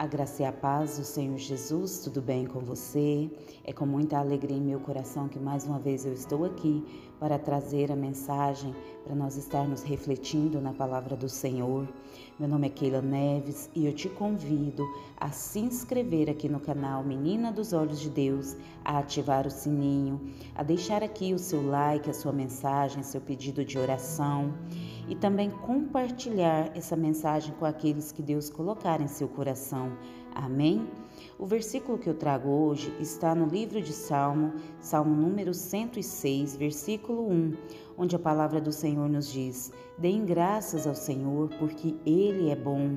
A graça e a paz do Senhor Jesus, tudo bem com você? É com muita alegria em meu coração que mais uma vez eu estou aqui para trazer a mensagem para nós estarmos refletindo na palavra do Senhor. Meu nome é Keila Neves e eu te convido a se inscrever aqui no canal Menina dos Olhos de Deus, a ativar o sininho, a deixar aqui o seu like, a sua mensagem, seu pedido de oração e também compartilhar essa mensagem com aqueles que Deus colocar em seu coração. Amém? O versículo que eu trago hoje está no livro de Salmo, Salmo número 106, versículo 1, onde a palavra do Senhor nos diz: Deem graças ao Senhor, porque Ele é bom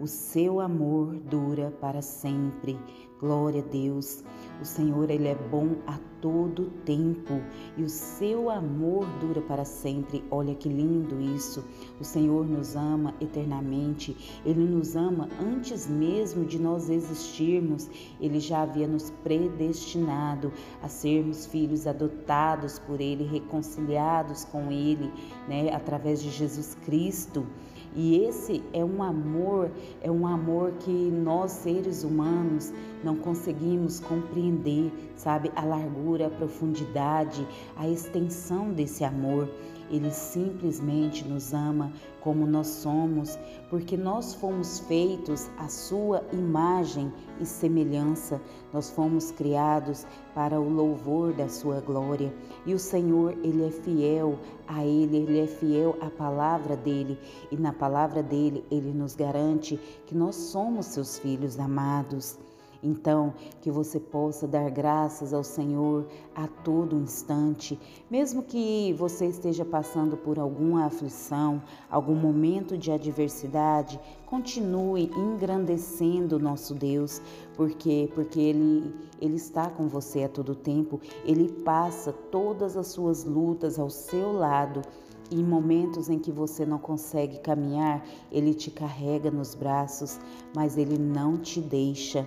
o seu amor dura para sempre. Glória a Deus. O Senhor, ele é bom a todo tempo e o seu amor dura para sempre. Olha que lindo isso. O Senhor nos ama eternamente. Ele nos ama antes mesmo de nós existirmos. Ele já havia nos predestinado a sermos filhos adotados por ele, reconciliados com ele, né, através de Jesus Cristo. E esse é um amor, é um amor que nós seres humanos não conseguimos compreender, sabe? A largura, a profundidade, a extensão desse amor. Ele simplesmente nos ama como nós somos, porque nós fomos feitos à sua imagem e semelhança. Nós fomos criados para o louvor da sua glória. E o Senhor, ele é fiel a ele, ele é fiel à palavra dele, e na palavra dele ele nos garante que nós somos seus filhos amados. Então, que você possa dar graças ao Senhor a todo instante, mesmo que você esteja passando por alguma aflição, algum momento de adversidade, continue engrandecendo o nosso Deus, porque porque ele ele está com você a todo tempo, ele passa todas as suas lutas ao seu lado. E em momentos em que você não consegue caminhar, ele te carrega nos braços, mas ele não te deixa.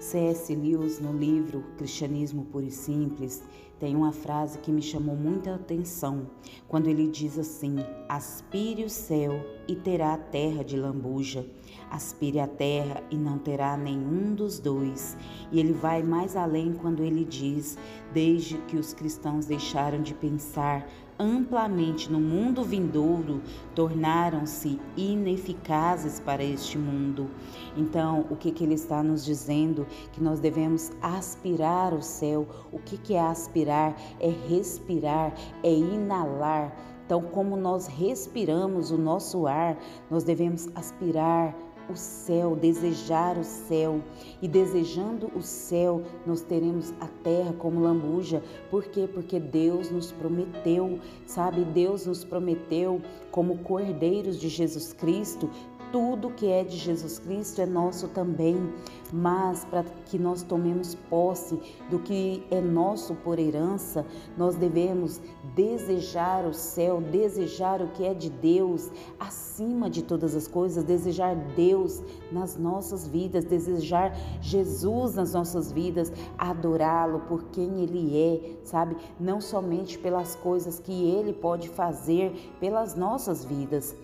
C.S. Lewis, no livro Cristianismo Puro e Simples, tem uma frase que me chamou muita atenção, quando ele diz assim: Aspire o céu e terá a terra de lambuja. Aspire a terra e não terá nenhum dos dois. E ele vai mais além quando ele diz: Desde que os cristãos deixaram de pensar amplamente no mundo vindouro, tornaram-se ineficazes para este mundo. Então, o que, que ele está nos dizendo? Que nós devemos aspirar o céu. O que, que é aspirar? É respirar, é inalar. Então, como nós respiramos o nosso ar, nós devemos aspirar o céu, desejar o céu. E desejando o céu, nós teremos a terra como lambuja. Por quê? Porque Deus nos prometeu, sabe? Deus nos prometeu, como cordeiros de Jesus Cristo, tudo que é de Jesus Cristo é nosso também, mas para que nós tomemos posse do que é nosso por herança, nós devemos desejar o céu, desejar o que é de Deus acima de todas as coisas, desejar Deus nas nossas vidas, desejar Jesus nas nossas vidas, adorá-lo por quem ele é, sabe? Não somente pelas coisas que ele pode fazer pelas nossas vidas.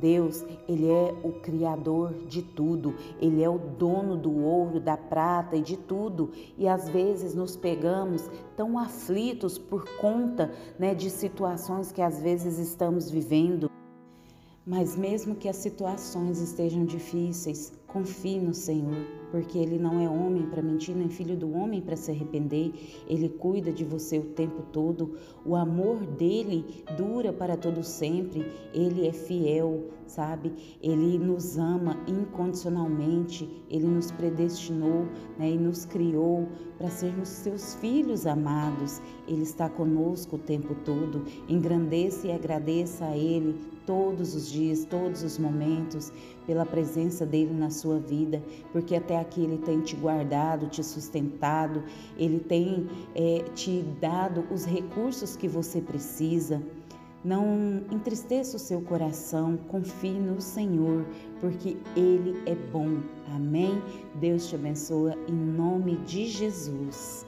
Deus, ele é o criador de tudo, ele é o dono do ouro, da prata e de tudo. E às vezes nos pegamos tão aflitos por conta, né, de situações que às vezes estamos vivendo. Mas mesmo que as situações estejam difíceis, confie no Senhor, porque Ele não é homem para mentir, nem filho do homem para se arrepender. Ele cuida de você o tempo todo. O amor dele dura para todo sempre. Ele é fiel, sabe? Ele nos ama incondicionalmente. Ele nos predestinou né, e nos criou para sermos seus filhos amados. Ele está conosco o tempo todo. Engrandeça e agradeça a Ele todos os dias, todos os momentos, pela presença dele na sua vida, porque até aqui ele tem te guardado, te sustentado, ele tem é, te dado os recursos que você precisa. Não entristeça o seu coração, confie no Senhor, porque Ele é bom. Amém? Deus te abençoe em nome de Jesus.